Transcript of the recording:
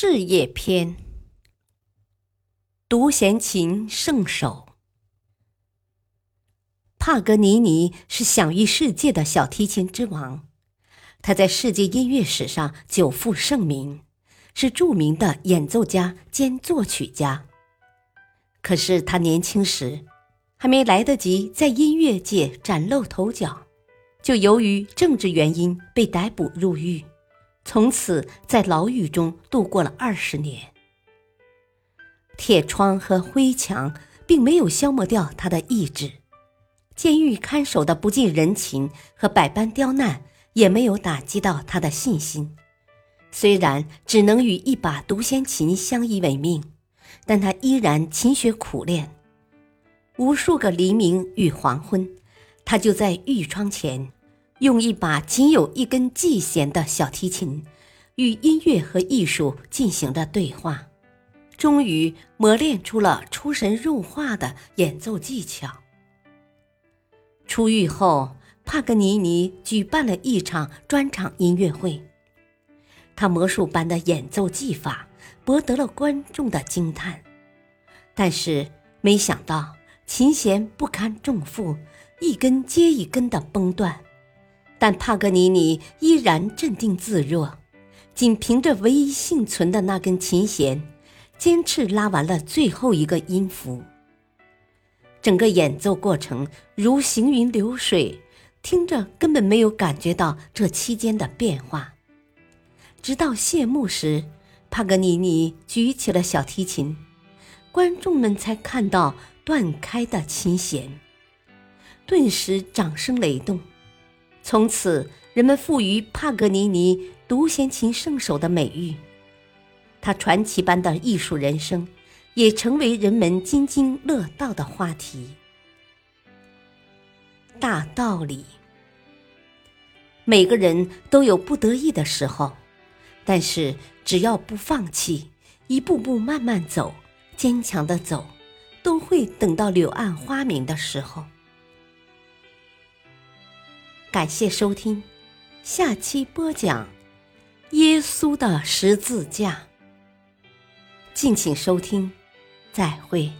事业篇：独弦琴圣手。帕格尼尼是享誉世界的小提琴之王，他在世界音乐史上久负盛名，是著名的演奏家兼作曲家。可是他年轻时，还没来得及在音乐界崭露头角，就由于政治原因被逮捕入狱。从此在牢狱中度过了二十年。铁窗和灰墙并没有消磨掉他的意志，监狱看守的不近人情和百般刁难也没有打击到他的信心。虽然只能与一把独弦琴相依为命，但他依然勤学苦练。无数个黎明与黄昏，他就在狱窗前。用一把仅有一根系弦的小提琴，与音乐和艺术进行着对话，终于磨练出了出神入化的演奏技巧。出狱后，帕格尼尼举办了一场专场音乐会，他魔术般的演奏技法博得了观众的惊叹。但是，没想到琴弦不堪重负，一根接一根的崩断。但帕格尼尼依然镇定自若，仅凭着唯一幸存的那根琴弦，坚持拉完了最后一个音符。整个演奏过程如行云流水，听着根本没有感觉到这期间的变化。直到谢幕时，帕格尼尼举起了小提琴，观众们才看到断开的琴弦，顿时掌声雷动。从此，人们赋予帕格尼尼“独弦琴圣手”的美誉。他传奇般的艺术人生，也成为人们津津乐道的话题。大道理：每个人都有不得意的时候，但是只要不放弃，一步步慢慢走，坚强的走，都会等到柳暗花明的时候。感谢收听，下期播讲耶稣的十字架。敬请收听，再会。